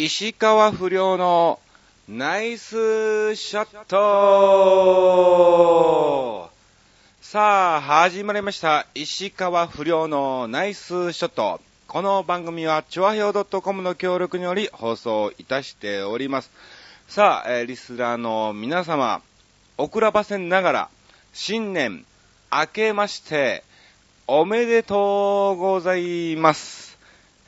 石川不良のナイスショットさあ、始まりました。石川不良のナイスショット。この番組は、チョアヘオ .com の協力により放送いたしております。さあ、リスナーの皆様、遅らばせながら、新年明けまして、おめでとうございます。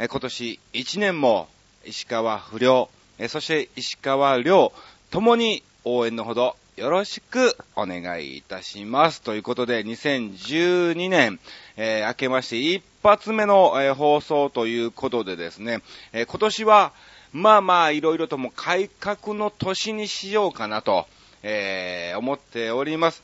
今年1年も石川不良、えそして石川良、ともに応援のほどよろしくお願いいたします。ということで、2012年、えー明けまして一発目の、えー放送ということでですね、えー今年は、まあまあ、いろいろとも改革の年にしようかなと、え思っております。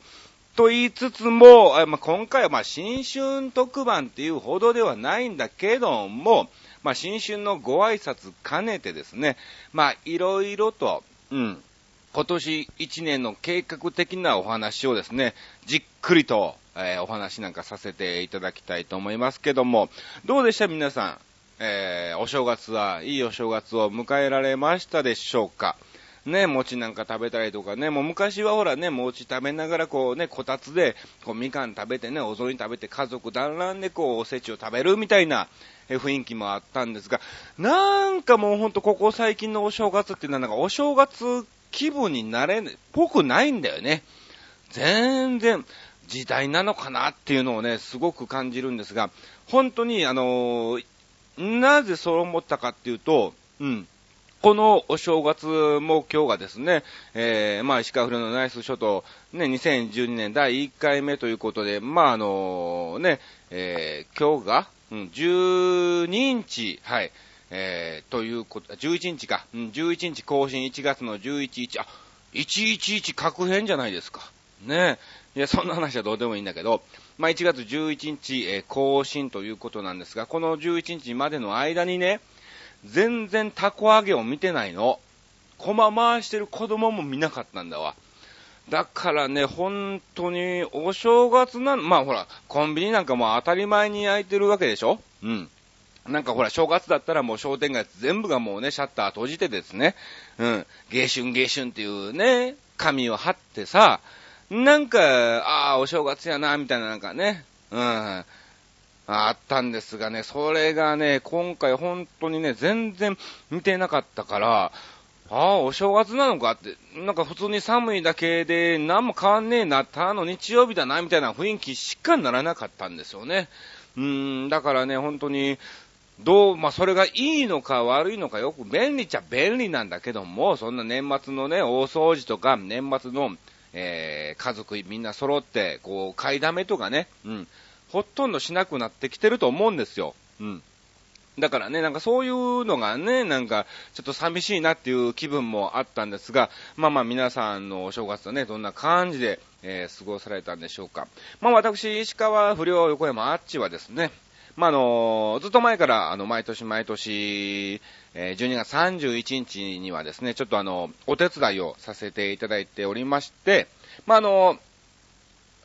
と言いつつも、あまあ、今回はまあ新春特番っていうほどではないんだけども、まあ、新春のご挨拶兼ねてですね、まあ、いろいろと、うん、今年1年の計画的なお話をですね、じっくりと、えーお話なんかさせていただきたいと思いますけども、どうでした？皆さん、えーお正月はいいお正月を迎えられましたでしょうか？ね、餅なんか食べたりとかね、もう昔はほらね、餅食べながらこうね、こたつで、こうみかん食べてね、お雑煮食べて家族団らんでこうおせちを食べるみたいな雰囲気もあったんですが、なんかもうほんとここ最近のお正月っていうのはなんかお正月気分になれ、ぽくないんだよね。全然時代なのかなっていうのをね、すごく感じるんですが、本当にあのーなぜそう思ったかっていうと、うん。このお正月も今日がですね、えー、まあ、石川不良のナイスショット、ね、2012年第1回目ということで、まあ、あのね、えー、今日が、うん、12日、はい、えー、ということ、11日か、うん、11日更新1月の11日、あ、111確変じゃないですか。ねいや、そんな話はどうでもいいんだけど、まあ、1月11日、えー更新ということなんですが、この11日までの間にね、全然タコ揚げを見てないの。駒回してる子供も見なかったんだわ。だからね、本当に、お正月なん、まあほら、コンビニなんかも当たり前に開いてるわけでしょ？うん。なんかほら、正月だったらもう商店街全部がもうね、シャッター閉じてですね、うん、芸春芸春っていうね、紙を貼ってさ、なんか、ああ、お正月やな、みたいななんかね、うん、あったんですがね、それがね、今回本当にね、全然見てなかったから、ああ、お正月なのかって、なんか普通に寒いだけで何も変わんねえな、たの日曜日だな、みたいな雰囲気しかならなかったんですよね。うーん、だからね、本当に、どう、まあ、それがいいのか悪いのかよく便利っちゃ便利なんだけども、そんな年末のね、大掃除とか、年末の、えー、家族みんな揃って、こう、買いだめとかね、うん、ほとんどしなくなってきてると思うんですよ。うん。だからね、なんかそういうのがね、なんかちょっと寂しいなっていう気分もあったんですが、まあまあ皆さんのお正月はね、どんな感じで、えー過ごされたんでしょうか。まあ私、石川不良横山あっちはですね、まああのずっと前から、あの、毎年毎年、えー12月31日にはですね、ちょっとあの、お手伝いをさせていただいておりまして、まああの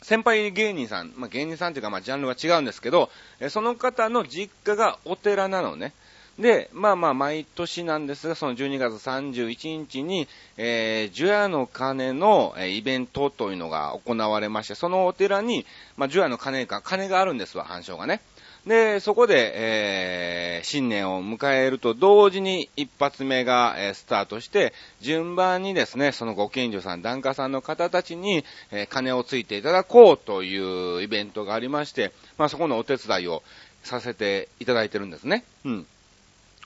先輩芸人さん、まあ、芸人さんというか、まあ、ジャンルは違うんですけど、えその方の実家がお寺なのね。で、まあまあ、毎年なんですが、その12月31日に、えー、除夜の鐘の、えイベントというのが行われまして、そのお寺に、まあ、除夜の鐘か、鐘があるんですわ、反証がね。で、そこで、えー新年を迎えると同時に一発目が、えースタートして、順番にですね、そのご近所さん、檀家さんの方たちに、えー鐘をついていただこうというイベントがありまして、まあそこのお手伝いをさせていただいてるんですね。うん。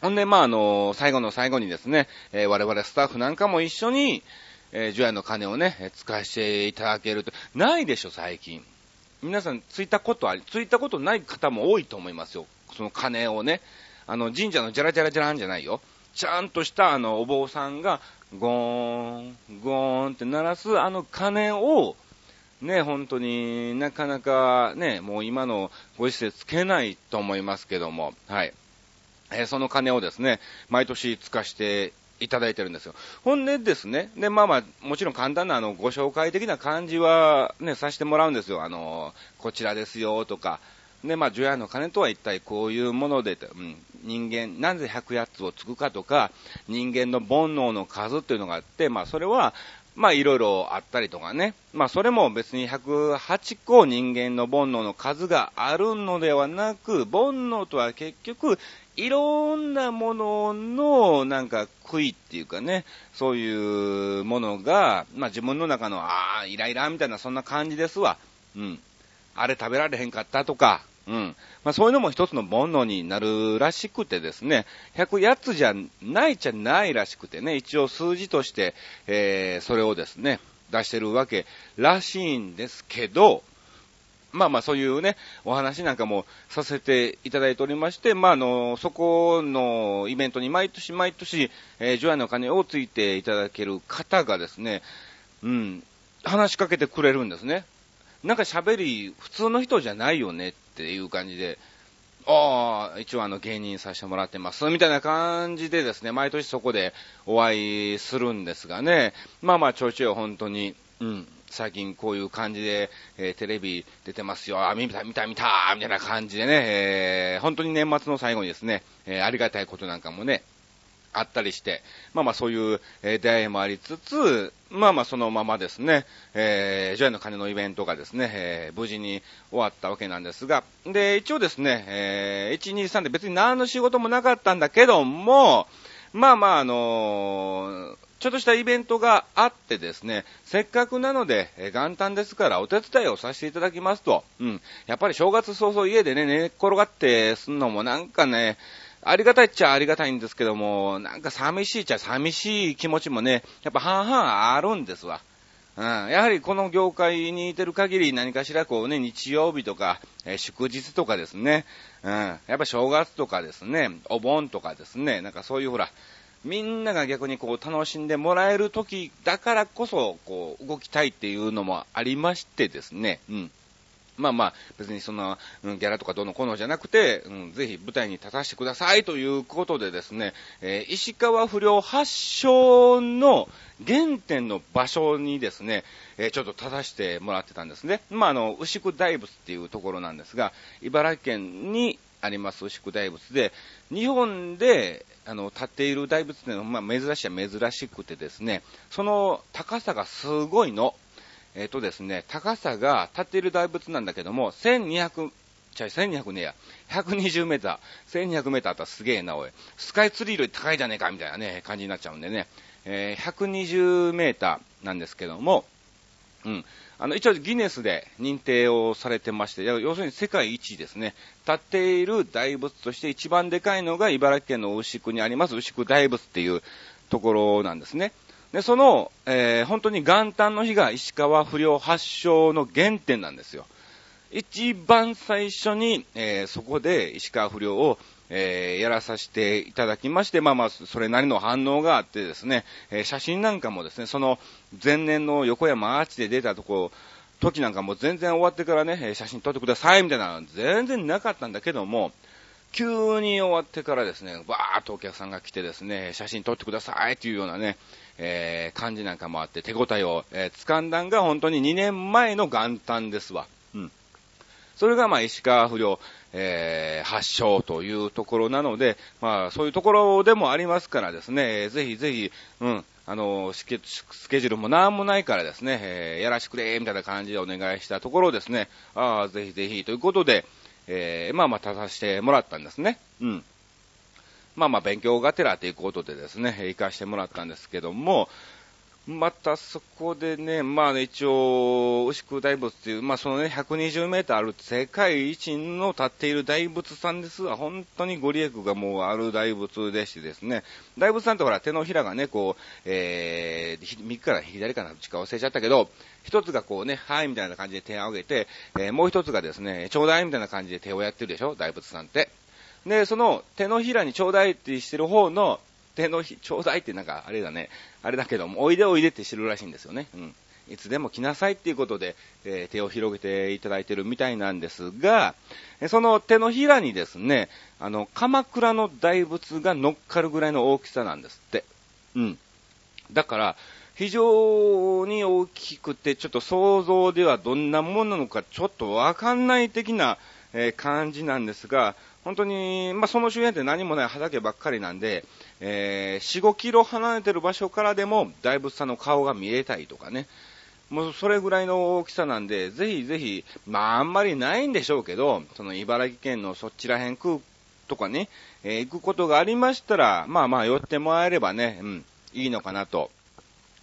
ほんで、まあ、あの最後の最後にですね、えー我々スタッフなんかも一緒に、えー、除夜の鐘をね、使わせていただけると、ないでしょ、最近。皆さん、ついたことあり、ついたことない方も多いと思いますよ。その鐘をね。あの、神社のジャラジャラジャランじゃないよ。ちゃんとした、あの、お坊さんが、ゴーン、ゴーンって鳴らす、あの鐘を、ね、本当になかなかね、もう今のご時世つけないと思いますけども、はい。えーその鐘をですね、毎年使わしていただいてるんですよ。ほんでですね、で、まあまあ、もちろん簡単なあの、ご紹介的な感じはね、させてもらうんですよ。あの、こちらですよとか、で、まあ、除夜の鐘とは一体こういうもので、うん、人間、なぜ108つをつくかとか、人間の煩悩の数っていうのがあって、まあそれは、まあいろいろあったりとかね。まあそれも別に108個人間の煩悩の数があるのではなく、煩悩とは結局いろんなもののなんか悔いっていうかね、そういうものが、まあ自分の中の、ああ、イライラみたいなそんな感じですわ。うん。あれ食べられへんかったとか、うん。まあそういうのも一つの煩悩になるらしくてですね、108つじゃないじゃないらしくてね、一応数字として、えー、それをですね、出してるわけらしいんですけど、まあまあそういうね、お話なんかもさせていただいておりまして、まああの、そこのイベントに毎年毎年、えー、ジョアの金をついていただける方がですね、うん、話しかけてくれるんですね。なんか喋り、普通の人じゃないよねっていう感じで、ああ、一応あの芸人させてもらってます、みたいな感じでですね、毎年そこでお会いするんですがね、まあまあちょいちょい本当に、うん、最近こういう感じで、えー、テレビ出てますよ、あ、見た、見た、見た、みたいな感じでね、えー、本当に年末の最後にですね、えー、ありがたいことなんかもね、あったりして、まあまあそういう、え出会いもありつつ、まあまあそのままですね、えー、除夜の鐘のイベントがですね、えー、無事に終わったわけなんですが、で、一応ですね、えー、1、2、3で別に何の仕事もなかったんだけども、まあまああのー、ちょっとしたイベントがあってですね、せっかくなので、え元旦ですからお手伝いをさせていただきますと、うん。やっぱり正月早々家でね、寝っ転がってすんのもなんかね、ありがたいっちゃありがたいんですけども、なんか寂しいっちゃ寂しい気持ちもね、やっぱ半々あるんですわ。うん、やはりこの業界にいてる限り何かしらこうね、日曜日とか、え、祝日とかですね、うん、やっぱ正月とかですね、お盆とかですね、なんかそういうほら、みんなが逆にこう楽しんでもらえる時だからこそ、こう動きたいっていうのもありましてですね、うん。まあまあ、別にそんな、うん、ギャラとかどうのこうのじゃなくて、うん、ぜひ舞台に立たせてくださいということでですね、えー、石川不良発祥の原点の場所にですね、えー、ちょっと立たせてもらってたんですね。まあ、あの、牛久大仏っていうところなんですが、茨城県にあります牛久大仏で、日本で、あの、立っている大仏っていうのは、まあ、珍しいは珍しくてですね、その高さがすごいの。えっ、ー、とですね、高さが立っている大仏なんだけども、1200、ちゃ1200ねや、120メーター、1200メーターあったらすげえな、おい。スカイツリーより高いじゃねえか、みたいなね、感じになっちゃうんでね、えー、120メーターなんですけども、うん。あの、一応ギネスで認定をされてまして、要するに世界一ですね。立っている大仏として一番でかいのが茨城県の牛久にあります牛久大仏っていうところなんですね。で、その、えー、本当に元旦の日が石川不良発祥の原点なんですよ。一番最初に、えー、そこで石川不良を、えー、やらさせていただきまして、まあまあ、それなりの反応があってですね、えー、写真なんかもですね、その前年の横山アーチで出たとこ、時なんかも全然終わってからね、写真撮ってくださいみたいなの全然なかったんだけども、急に終わってからですね、バーっとお客さんが来てですね、写真撮ってくださいっていうようなね、えー、感じなんかもあって、手応えを、えー、掴んだんが本当に2年前の元旦ですわ。うん。それがまあ石川不良、えー、発祥というところなので、まあそういうところでもありますからですね、ぜひぜひ、うん、あの、スケジュールもなんもないからですね、えー、やらしてくれ、みたいな感じでお願いしたところですね、ああ、ぜひぜひということで、えー、まあまあ立たせてもらったんですね。うん。まあまあ勉強がてらということでですね、行かしてもらったんですけども、またそこでね、まあ、ね、一応、牛久大仏っていう、まあそのね、120メーターある世界一の立っている大仏さんですが、本当にご利益がもうある大仏でしてですね、大仏さんってほら手のひらがね、こう、えー、右から左からどっちか忘れちゃったけど、一つがこうね、はいみたいな感じで手を挙げて、えー、もう一つがですね、ちょうだいみたいな感じで手をやってるでしょ、大仏さんって。で、その手のひらにちょうだいってしてる方の手のひ、ちょうだいってなんかあれだね、あれだけども、おいでおいでってしてるらしいんですよね。うん。いつでも来なさいっていうことで、えー、手を広げていただいてるみたいなんですが、その手のひらにですね、あの、鎌倉の大仏が乗っかるぐらいの大きさなんですって。うん。だから、非常に大きくて、ちょっと想像ではどんなものなのかちょっとわかんない的な、えー、感じなんですが、本当に、まあ、その周辺って何もない畑ばっかりなんで、えー、4、5キロ離れてる場所からでも、大仏さんの顔が見えたりとかね、もうそれぐらいの大きさなんで、ぜひぜひ、まああんまりないんでしょうけど、その茨城県のそちら辺空とかね、えー、行くことがありましたら、まあまあ寄ってもらえればね、うん、いいのかなと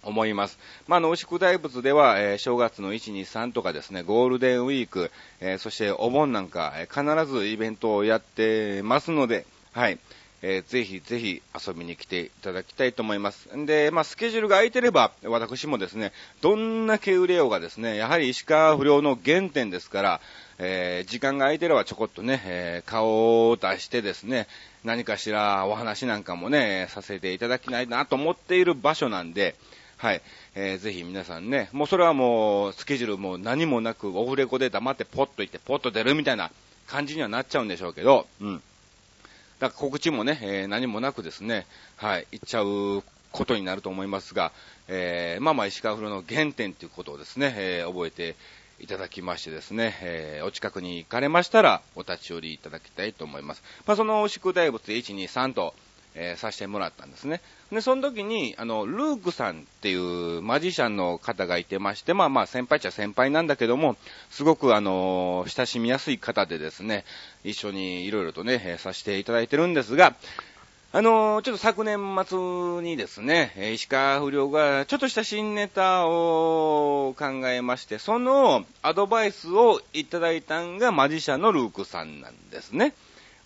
思います。まあ、の、牛久大仏では、えー、正月の1、2、3とかですね、ゴールデンウィーク、えー、そしてお盆なんか、えー、必ずイベントをやってますので、はい。えー、ぜひぜひ遊びに来ていただきたいと思います。で、まあ、スケジュールが空いてれば、私もですね、どんなけ売れようがですね、やはり石川不良の原点ですから、えー、時間が空いてればちょこっとね、えー、顔を出してですね、何かしらお話なんかもね、させていただきたいなと思っている場所なんで、はい。えー、ぜひ皆さんね、もうそれはもう、スケジュールも何もなく、オフレコで黙ってポッと行って、ポッと出るみたいな感じにはなっちゃうんでしょうけど、うん。だから告知もね、えー、何もなくですね、はい、行っちゃうことになると思いますが、えー、まあまあ石川風呂の原点ということをですね、えー、覚えていただきましてですね、えー、お近くに行かれましたら、お立ち寄りいただきたいと思います。まあ、その牛久大仏1、2、3と、えー、させてもらったんですね。で、その時に、あの、ルークさんっていうマジシャンの方がいてまして、まあまあ先輩っちゃ先輩なんだけども、すごくあの、親しみやすい方でですね、一緒にいろいろとね、えー、させていただいてるんですが、あのちょっと昨年末にですね、石川不良がちょっとした新ネタを考えまして、そのアドバイスをいただいたんがマジシャンのルークさんなんですね。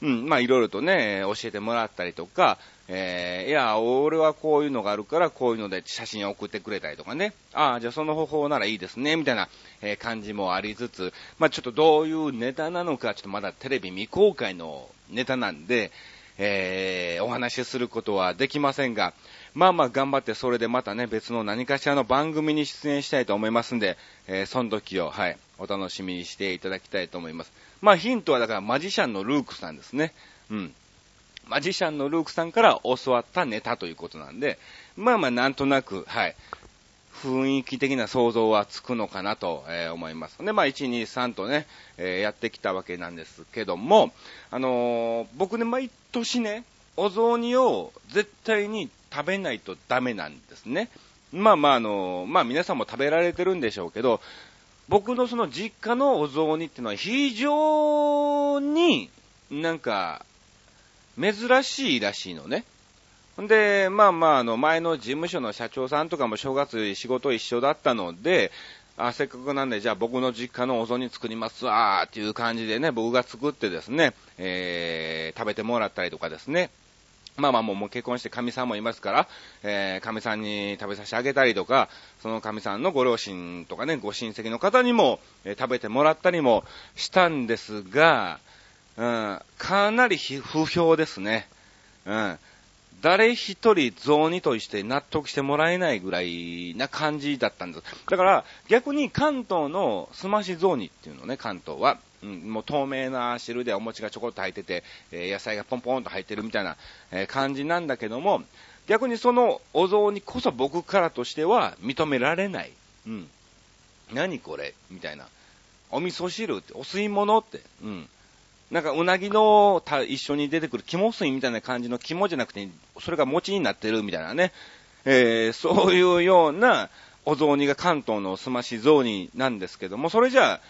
うん、まあいろいろとね、教えてもらったりとか、えー、いや、俺はこういうのがあるから、こういうので写真を送ってくれたりとかね、ああ、じゃあその方法ならいいですね、みたいな、えー、感じもありつつ、まあちょっとどういうネタなのか、ちょっとまだテレビ未公開のネタなんで、えー、お話しすることはできませんが、まあまあ頑張ってそれでまたね、別の何かしらの番組に出演したいと思いますんで、えー、その時を、はい、お楽しみにしていただきたいと思います。まあヒントはだからマジシャンのルークさんですね。うん。マジシャンのルークさんから教わったネタということなんで、まあまあなんとなく、はい、雰囲気的な想像はつくのかなと、え思います。で、まあ、1、2、3とね、えー、やってきたわけなんですけども、あのー、僕ね、毎年ね、お雑煮を絶対に食べないとダメなんですね。まあまあ、あの、まあ皆さんも食べられてるんでしょうけど、僕のその実家のお雑煮っていうのは非常になんか珍しいらしいのね。んで、まあまあ、あの、前の事務所の社長さんとかも正月仕事一緒だったので、あ、せっかくなんで、じゃあ僕の実家のお雑煮作りますわーっていう感じでね、僕が作ってですね、えー、食べてもらったりとかですね。まあまあもうもう結婚して神さんもいますから、えー、神さんに食べさせてあげたりとか、その神さんのご両親とかね、ご親戚の方にも、えー、食べてもらったりもしたんですが、うん、かなり不評ですね。うん。誰一人雑煮として納得してもらえないぐらいな感じだったんです。だから逆に関東のすまし雑煮っていうのね、関東は。うん、もう透明な汁でお餅がちょこっと入ってて、え、野菜がポンポンと入ってるみたいな、え、感じなんだけども、逆にそのお雑煮こそ僕からとしては認められない。うん。何これみたいな。お味噌汁って、お吸い物って。うん。なんかうなぎのた一緒に出てくる肝水みたいな感じの肝じゃなくて、それが餅になってるみたいなね、えー、そういうようなお雑煮が関東のすまし雑煮なんですけども、それじゃあ、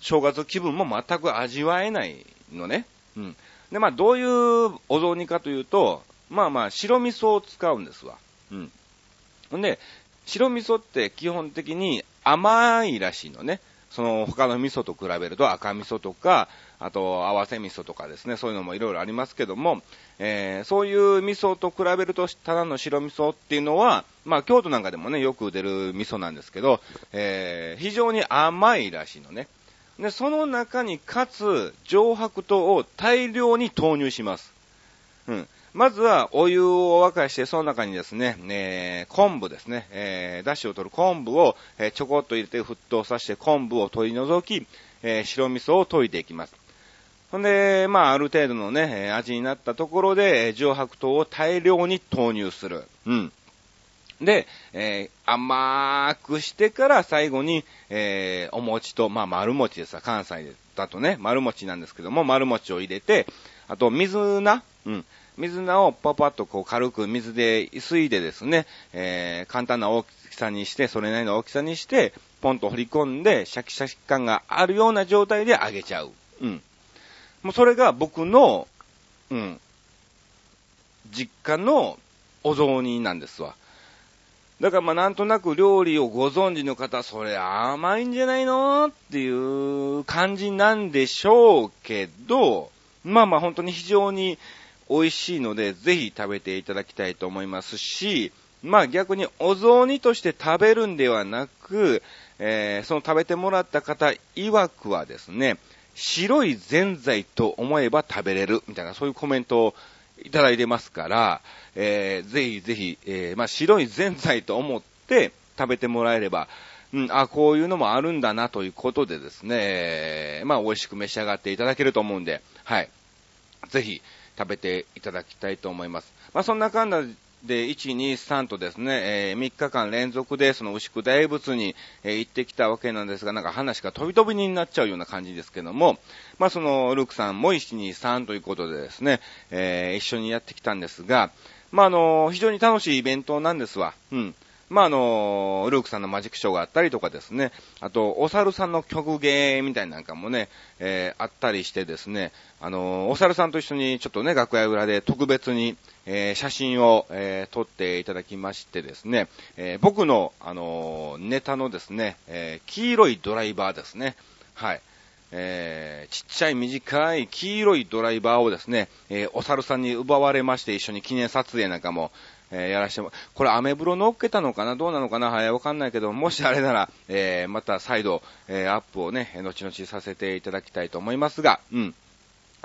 正月気分も全く味わえないのね。うん。で、まあ、どういうお雑煮かというと、まあまあ、白味噌を使うんですわ。うん。ほんで、白味噌って基本的に甘いらしいのね。その他の味噌と比べると赤味噌とか、あと合わせ味噌とかですね、そういうのもいろいろありますけども、えー、そういう味噌と比べると、ただの白味噌っていうのは、まあ京都なんかでもね、よく出る味噌なんですけど、えー、非常に甘いらしいのね。で、その中にかつ、上白糖を大量に投入します。うん。まずはお湯を沸かして、その中にですね、えー、昆布ですね、えー、出汁を取る昆布を、えー、ちょこっと入れて沸騰させて昆布を取り除き、えー、白味噌を溶いていきます。ほんで、まあ、ある程度のね、味になったところで、上白糖を大量に投入する。うん。で、えー、甘くしてから最後に、えー、お餅と、まあ、丸餅ですわ、関西だとね、丸餅なんですけども、丸餅を入れて、あと水菜、うん。水菜をパパッとこう軽く水で吸いでですね、えー、簡単な大きさにして、それなりの大きさにして、ポンと掘り込んで、シャキシャキ感があるような状態で揚げちゃう。うん。もうそれが僕の、うん、実家のお雑煮なんですわ。だからまあなんとなく料理をご存知の方、それ甘いんじゃないのっていう感じなんでしょうけど、まあまあ本当に非常に美味しいので、ぜひ食べていただきたいと思いますし、まあ逆にお雑煮として食べるんではなく、えー、その食べてもらった方曰くはですね、白いぜんざいと思えば食べれる、みたいなそういうコメントをいただいてますから、えー、ぜひぜひ、えー、まあ、白いぜんざいと思って食べてもらえれば、うん、あ、こういうのもあるんだなということでですね、え、まあ、美味しく召し上がっていただけると思うんで、はい。ぜひ、食べていただきたいと思います。まあ、そんな感じで、1、2、3とですね、えー、3日間連続でその牛久大仏に、えー、行ってきたわけなんですが、なんか話が飛び飛びになっちゃうような感じですけども、まあその、ルークさんも1、2、3ということでですね、えー、一緒にやってきたんですが、まああの、非常に楽しいイベントなんですわ。うん。まあ、あの、ルークさんのマジックショーがあったりとかですね、あと、お猿さんの曲芸みたいなんかもね、えー、あったりしてですね、あの、お猿さんと一緒にちょっとね、楽屋裏で特別に、えー、写真を、えー、撮っていただきましてですね、えー、僕の、あのネタのですね、え黄色いドライバーですね、はい。えー、ちっちゃい短い黄色いドライバーをですね、えー、お猿さんに奪われまして一緒に記念撮影なんかも、えー、やらしても、これアメブロ乗っけたのかな？どうなのかな？はい、わかんないけど、もしあれなら、えー、また再度、えー、アップをね、後々させていただきたいと思いますが、うん。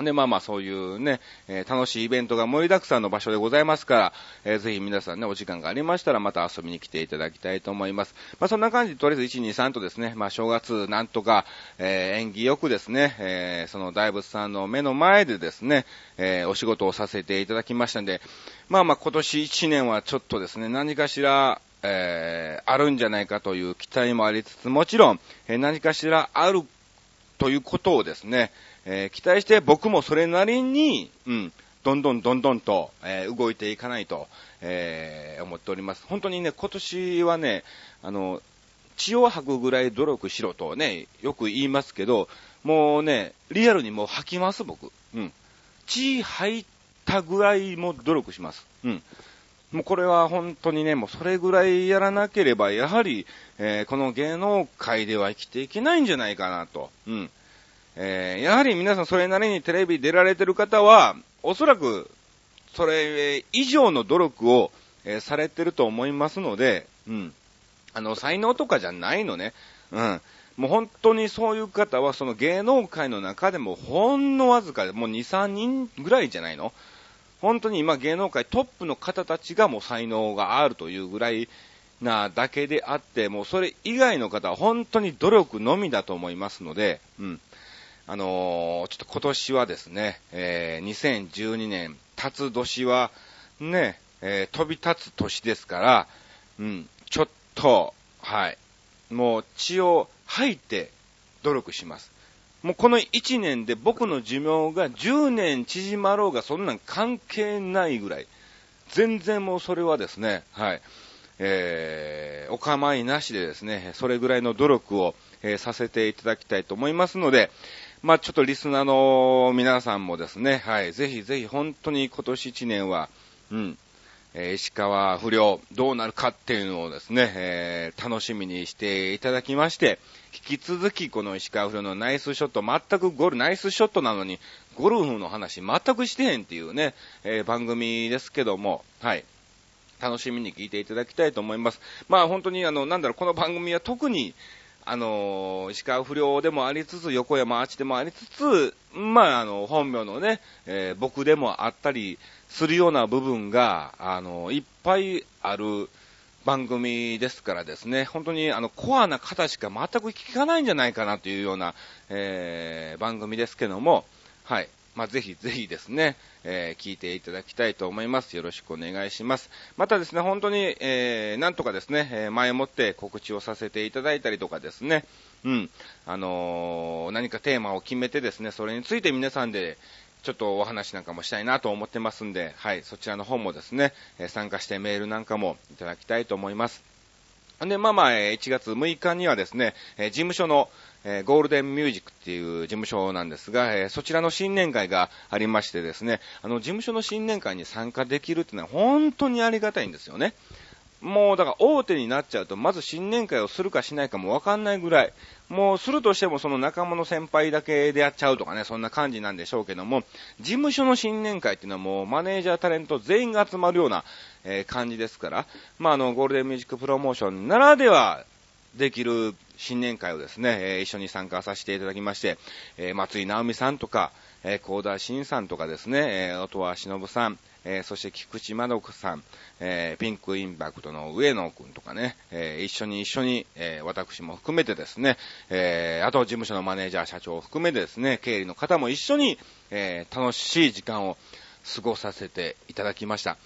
で、まあまあそういうね、えー、楽しいイベントが盛りだくさんの場所でございますから、えー、ぜひ皆さんね、お時間がありましたらまた遊びに来ていただきたいと思います。まあそんな感じで、とりあえず1、2、3とですね、まあ正月なんとか、えー、縁起よくですね、え、その大仏さんの目の前でですね、え、お仕事をさせていただきましたんで、まあまあ今年1年はちょっとですね、何かしら、え、あるんじゃないかという期待もありつつ、もちろん、え、何かしらあるということをですね、えー、期待して僕もそれなりに、うん、どんどんどんどんと、えー、動いていかないと、えー、思っております。本当にね、今年はね、あの、血を吐くぐらい努力しろとね、よく言いますけど、もうね、リアルにもう吐きます、僕。うん。血吐いたぐらいも努力します。うん。もうこれは本当にね、もうそれぐらいやらなければ、やはり、えー、この芸能界では生きていけないんじゃないかなと。うん。えー、やはり皆さんそれなりにテレビ出られてる方は、おそらく、それ以上の努力を、えー、されてると思いますので、うん。あの、才能とかじゃないのね。うん。もう本当にそういう方は、その芸能界の中でもほんのわずかで、もう2、3人ぐらいじゃないの？本当に今芸能界トップの方たちがもう才能があるというぐらいなだけであって、もうそれ以外の方は本当に努力のみだと思いますので、うん。あのー、ちょっと今年はですね、えー、2012年、辰年は、ね、えー、飛び立つ年ですから、うん、ちょっと、はい、もう血を吐いて努力します。もうこの1年で僕の寿命が10年縮まろうがそんなん関係ないぐらい、全然もうそれはですね、はい、えー、お構いなしでですね、それぐらいの努力を、えー、させていただきたいと思いますので、まあちょっとリスナーの皆さんもですね、はい、ぜひぜひ本当に今年1年は、うん、えー、石川不良どうなるかっていうのをですね、えー、楽しみにしていただきまして、引き続きこの石川不良のナイスショット、全くゴール、ナイスショットなのに、ゴルフの話全くしてへんっていうね、えー、番組ですけども、はい。楽しみに聞いていただきたいと思います。まあ本当にあの、なんだろう、この番組は特に、あの、石川不良でもありつつ、横山アーチでもありつつ、まあ、あの、本名のね、えー、僕でもあったりするような部分が、あの、いっぱいある番組ですからですね、本当にあの、コアな方しか全く聞かないんじゃないかなというような、えー、番組ですけども、はい。まあ、ぜひぜひですね、えー、聞いていただきたいと思います。よろしくお願いします。またですね、本当に、えー、なんとかですね、え、前もって告知をさせていただいたりとかですね、うん、あのー、何かテーマを決めてですね、それについて皆さんでちょっとお話なんかもしたいなと思ってますんで、はい、そちらの方もですね、え参加してメールなんかもいただきたいと思います。で、まあまあ、1月6日にはですね、事務所の、えゴールデンミュージックっていう事務所なんですが、えそちらの新年会がありましてですね、あの、事務所の新年会に参加できるっていうのは本当にありがたいんですよね。もうだから大手になっちゃうと、まず新年会をするかしないかもわかんないぐらい、もうするとしてもその仲間の先輩だけでやっちゃうとかね、そんな感じなんでしょうけども、事務所の新年会っていうのはもうマネージャータレント全員が集まるような、えー、感じですから、まああの、ゴールデンミュージックプロモーションならではできる新年会をですね、え、一緒に参加させていただきまして、え、松井直美さんとか、えー、田新さんとかですね、え、音羽忍さん、え、そして菊池まど子さん、え、ピンクインパクトの上野くんとかね、え、一緒に一緒に、え、私も含めてですね、え、あと事務所のマネージャー社長を含めてですね、経理の方も一緒に、え、楽しい時間を過ごさせていただきました。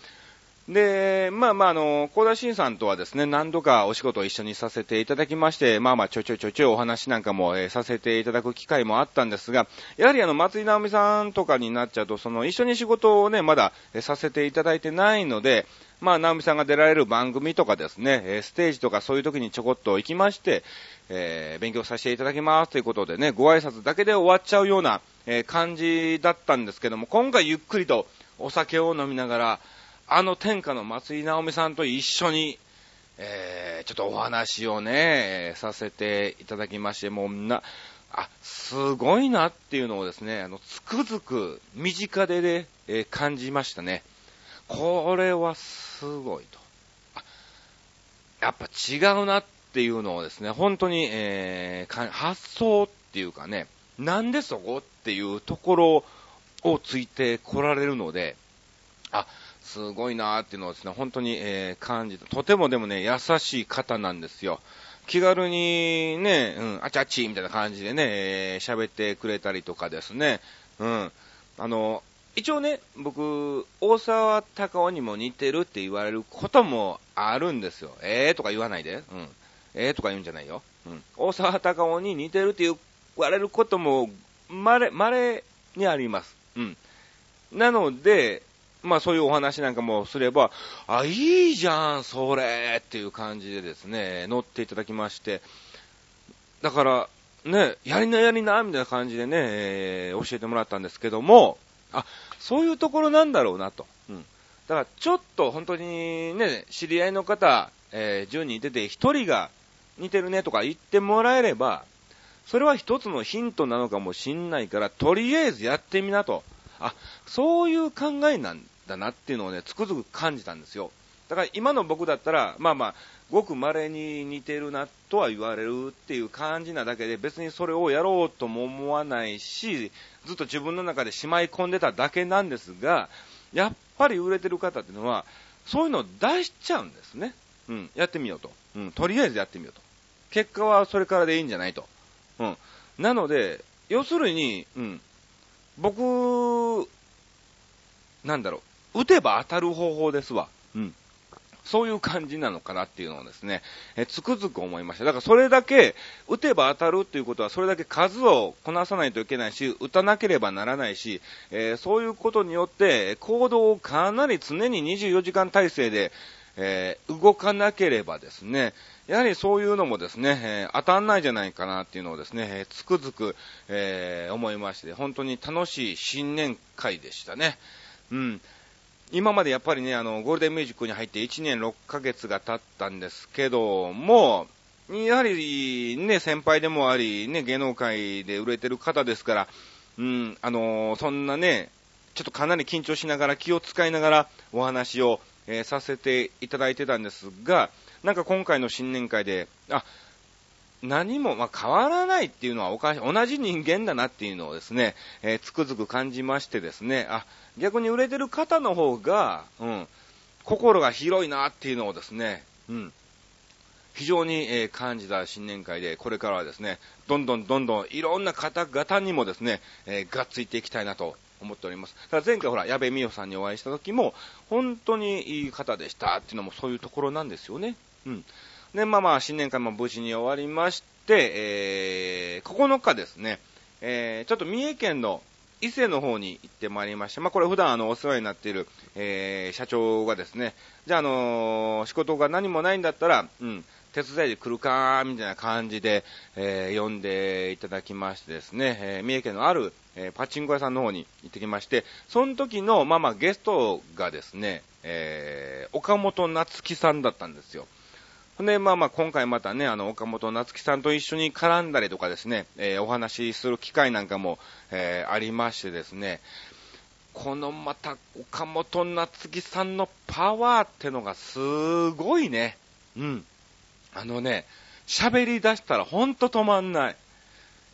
で、まあまあ、あの、高田新さんとはですね、何度かお仕事を一緒にさせていただきまして、まあまあ、ちょちょちょちょお話なんかも、えー、させていただく機会もあったんですが、やはりあの、松井直美さんとかになっちゃうと、その、一緒に仕事をね、まだ、えー、させていただいてないので、まあ、直美さんが出られる番組とかですね、えー、ステージとかそういう時にちょこっと行きまして、えー、勉強させていただきますということでね、ご挨拶だけで終わっちゃうような、えー、感じだったんですけども、今回ゆっくりとお酒を飲みながら、あの天下の松井直美さんと一緒に、えー、ちょっとお話をね、させていただきまして、もうな、あ、すごいなっていうのをですね、あの、つくづく身近でね、えー、感じましたね。これはすごいと。やっぱ違うなっていうのをですね、本当に、えー、発想っていうかね、なんでそこっていうところをついて来られるので、あ、すごいなーっていうのをですね、本当に、えー、感じた。とてもでもね、優しい方なんですよ。気軽にね、うん、あちあちみたいな感じでね、えー、喋ってくれたりとかですね、うん。あの、一応ね、僕、大沢たかおにも似てるって言われることもあるんですよ。えーとか言わないで。うん。えーとか言うんじゃないよ。うん。大沢たかおに似てるって言われることも、まれ、まれにあります。うん。なので、まあそういうお話なんかもすれば、あ、いいじゃん、それっていう感じでですね、乗っていただきまして、だから、ね、やりなやりな、みたいな感じでね、えー、教えてもらったんですけども、あ、そういうところなんだろうなと。うん。だから、ちょっと本当にね、知り合いの方、えー、10人いてて、1人が似てるねとか言ってもらえれば、それは一つのヒントなのかもしんないから、とりあえずやってみなと。あ、そういう考えなんだなっていうのをね、つくづく感じたんですよ。だから今の僕だったら、まあまあ、ごく稀に似てるなとは言われるっていう感じなだけで、別にそれをやろうとも思わないし、ずっと自分の中でしまい込んでただけなんですが、やっぱり売れてる方っていうのは、そういうのを出しちゃうんですね。うん、やってみようと。うん、とりあえずやってみようと。結果はそれからでいいんじゃないと。うん。なので、要するに、うん、僕、なんだろう、打てば当たる方法ですわ。うん。そういう感じなのかなっていうのをですね、えつくづく思いました。だからそれだけ、打てば当たるっていうことは、それだけ数をこなさないといけないし、打たなければならないし、えー、そういうことによって、行動をかなり常に24時間体制で、えー、動かなければですね、やはりそういうのもですね、え、当たんないじゃないかなっていうのをですね、え、つくづく、えー、思いまして、本当に楽しい新年会でしたね。うん。今までやっぱりね、あの、ゴールデンミュージックに入って1年6ヶ月が経ったんですけども、やはりね、先輩でもあり、ね、芸能界で売れてる方ですから、うん、あのそんなね、ちょっとかなり緊張しながら気を使いながらお話を、えー、させていただいてたんですが、なんか今回の新年会で、あ、何も、まあ、変わらないっていうのはおかしい、同じ人間だなっていうのをですね、えー、つくづく感じましてですね、あ、逆に売れてる方の方が、うん、心が広いなっていうのをですね、うん、非常に、えー、感じた新年会で、これからはですね、どんどんどんどんいろんな方々にもですね、えー、がっついていきたいなと思っております。ただ前回ほら、矢部美代さんにお会いした時も、本当にいい方でしたっていうのもそういうところなんですよね。うん。で、まあまあ、新年会も無事に終わりまして、えー、9日ですね、えー、ちょっと三重県の、伊勢の方に行ってまいりました。まあ、これ普段あの、お世話になっている、えー、社長がですね、じゃあ、あのー、仕事が何もないんだったら、うん、手伝いで来るか、みたいな感じで、えー、呼んでいただきましてですね、えー、三重県のある、えー、パチンコ屋さんの方に行ってきまして、その時の、まあまあ、ゲストがですね、えー、岡本夏樹さんだったんですよ。で、まあまあ今回またね、あの、岡本夏樹さんと一緒に絡んだりとかですね、えー、お話しする機会なんかも、えー、ありましてですね、このまた岡本夏樹さんのパワーってのがすごいね。うん。あのね、喋り出したらほんと止まんない。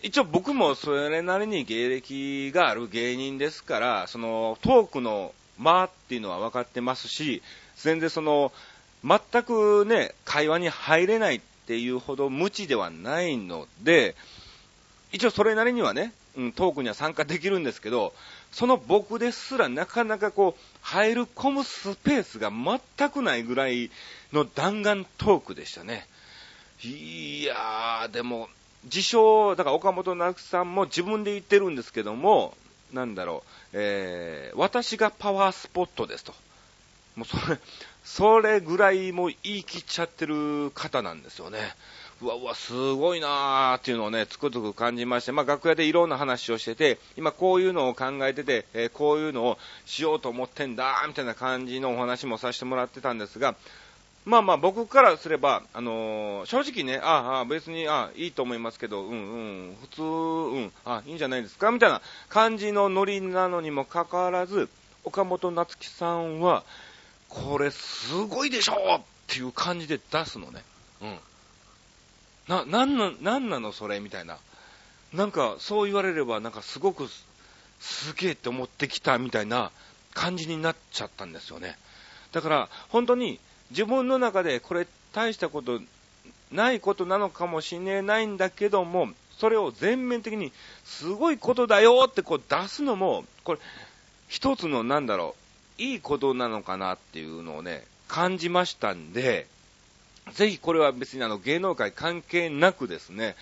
一応僕もそれなりに芸歴がある芸人ですから、そのトークの間っていうのは分かってますし、全然その、全くね、会話に入れないっていうほど無知ではないので、一応それなりにはね、うん、トークには参加できるんですけど、その僕ですらなかなかこう、入る込むスペースが全くないぐらいの弾丸トークでしたね。いやー、でも、自称、だから岡本直樹さんも自分で言ってるんですけども、なんだろう、えー、私がパワースポットですと。もうそれ、それぐらいもう言い切っちゃってる方なんですよね。うわうわ、すごいなーっていうのをね、つくづく感じまして、まあ楽屋でいろんな話をしてて、今こういうのを考えてて、えー、こういうのをしようと思ってんだー、みたいな感じのお話もさせてもらってたんですが、まあまあ僕からすれば、あのー、正直ね、ああ、別に、あいいと思いますけど、うんうん、普通、うん、あいいんじゃないですかみたいな感じのノリなのにもかかわらず、岡本夏樹さんは、これすごいでしょっていう感じで出すのね。うん。な、なんな、なんなのそれみたいな。なんか、そう言われれば、なんかすごくすげえって思ってきたみたいな感じになっちゃったんですよね。だから、本当に自分の中でこれ大したことないことなのかもしれないんだけども、それを全面的にすごいことだよってこう出すのも、これ、一つのなんだろう、いいことなのかなっていうのをね、感じましたんで、ぜひこれは別にあの芸能界関係なくですね、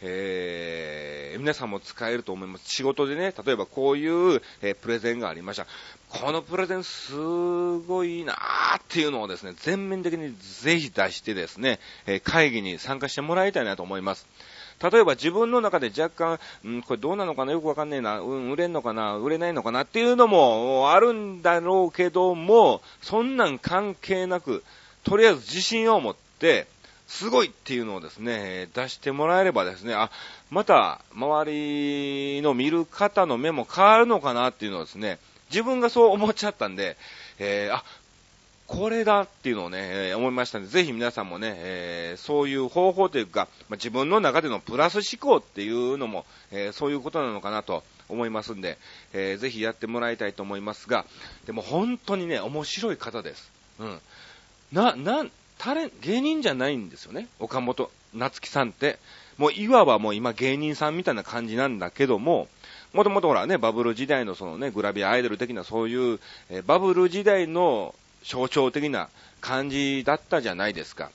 えー、皆さんも使えると思います。仕事でね、例えばこういう、えー、プレゼンがありました。このプレゼンすごいなーっていうのをですね、全面的にぜひ出してですね、えー、会議に参加してもらいたいなと思います。例えば自分の中で若干、うん、これどうなのかなよくわかんねえな、うん、売れんのかな売れないのかなっていうのもあるんだろうけども、そんなん関係なく、とりあえず自信を持って、すごいっていうのをですね、出してもらえればですね、あ、また周りの見る方の目も変わるのかなっていうのをですね、自分がそう思っちゃったんで、えー、あ、これだっていうのをね、えー、思いましたんで、ぜひ皆さんもね、えー、そういう方法というか、まあ、自分の中でのプラス思考っていうのも、えー、そういうことなのかなと思いますんで、えー、ぜひやってもらいたいと思いますが、でも本当にね、面白い方です。うん。な、な、タレ、芸人じゃないんですよね。岡本夏樹さんって。もういわばもう今芸人さんみたいな感じなんだけども、もともとほらね、バブル時代のそのね、グラビアアイドル的なそういう、え、バブル時代の象徴的な感じだったじゃないですか。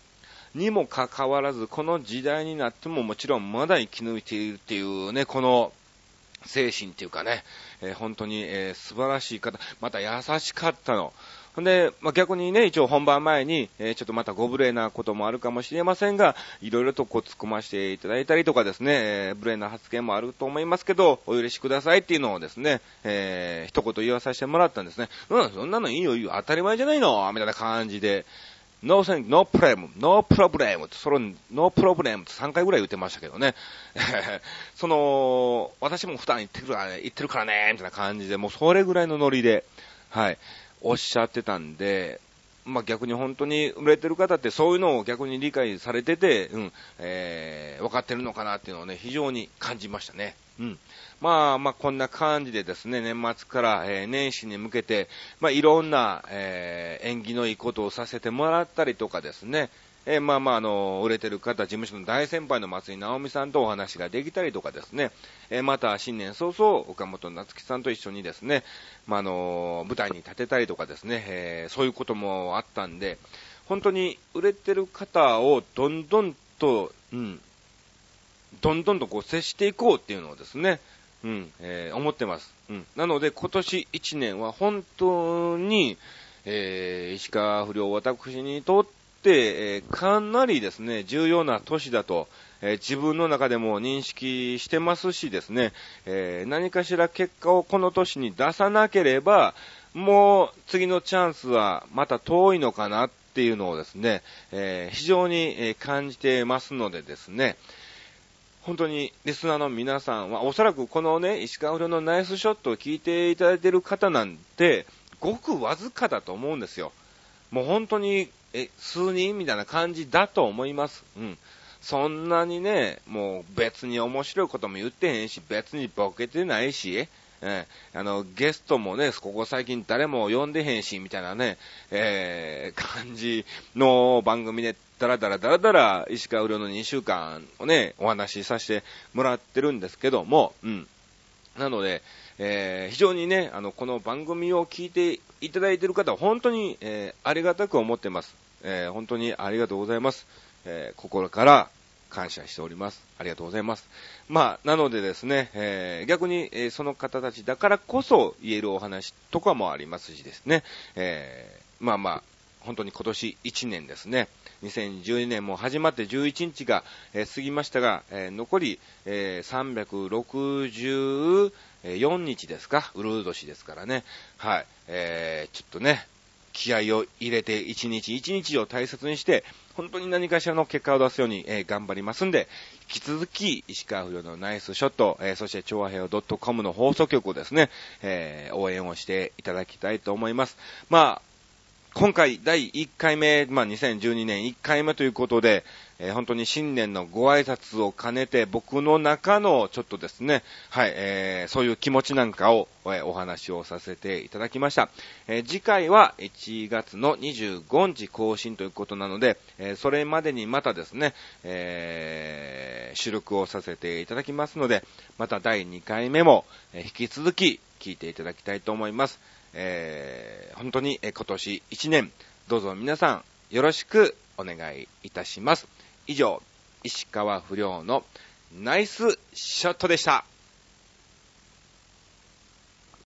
にもかかわらず、この時代になってももちろんまだ生き抜いているっていうね、この精神っていうかね、えー、本当に、えー、素晴らしい方、また優しかったの。ほんで、まあ、逆にね、一応本番前に、えー、ちょっとまたご無礼なこともあるかもしれませんが、いろいろとこう突っ込ませていただいたりとかですね、えー、無礼な発言もあると思いますけど、お許しくださいっていうのをですね、えー、一言言わさせてもらったんですね。うん、そんなのいいよいいよ、当たり前じゃないのみたいな感じで、ノーセン、ノープレム、ノープロブレムその、ノープロブレムって3回ぐらい言ってましたけどね。その、私も普段言ってるからね、言ってるからね、みたいな感じで、もうそれぐらいのノリで、はい。おっしゃってたんで、まあ、逆に本当に売れてる方ってそういうのを逆に理解されてて、うん、えー、分かってるのかなっていうのをね、非常に感じましたね。うん。まあまあこんな感じでですね、年末から、えー、年始に向けて、まあいろんな、えー、縁起のいいことをさせてもらったりとかですね、えー、まあまあ、あの、売れてる方、事務所の大先輩の松井直美さんとお話ができたりとかですね、えー、また新年早々、岡本夏樹さんと一緒にですね、まあ、あの、舞台に立てたりとかですね、えー、そういうこともあったんで、本当に売れてる方をどんどんと、うん、どんどんとこう接していこうっていうのをですね、うん、えー、思ってます。うん。なので、今年1年は本当に、えー、石川不良私にとって、えー、かなりですね、重要な年だと、えー、自分の中でも認識してますしですね、えー、何かしら結果をこの年に出さなければ、もう次のチャンスはまた遠いのかなっていうのをですね、えー、非常に感じてますのでですね、本当にリスナーの皆さんは、おそらくこのね、石川不良のナイスショットを聞いていただいている方なんて、ごくわずかだと思うんですよ。もう本当に、え、数人みたいな感じだと思います。うん。そんなにね、もう別に面白いことも言ってへんし、別にボケてないし、えー、あの、ゲストもね、ここ最近誰も呼んでへんし、みたいなね、えー、感じの番組で、だらだらだらだら、石川不良の2週間をね、お話しさせてもらってるんですけども、うん。なので、えー、非常にね、あの、この番組を聞いていただいている方は本当に、えー、ありがたく思ってます。えー、本当にありがとうございます。え心から感謝しております。ありがとうございます。まあ、なのでですね、え逆に、えその方たちだからこそ言えるお話とかもありますしですね、えまあまあ、本当に今年1年ですね、2012年も始まって11日が、え過ぎましたが、え残り、え364日ですか、ウルー年ですからね。はい。えー、ちょっとね、気合を入れて一日一日を大切にして、本当に何かしらの結果を出すように、えー、頑張りますんで、引き続き、石川不良のナイスショット、えー、そして、調和平和 .com の放送局をですね、えー、応援をしていただきたいと思います。まあ、今回第1回目、まあ、2012年1回目ということで、えー、本当に新年のご挨拶を兼ねて、僕の中のちょっとですね、はい、えー、そういう気持ちなんかを、えー、お話をさせていただきました。えー、次回は1月の25日更新ということなので、え、それまでにまたですね、えー、収録をさせていただきますので、また第2回目も、え、引き続き聞いていただきたいと思います。えー、本当に今年1年、どうぞ皆さんよろしくお願いいたします。以上、石川不良のナイスショットでした。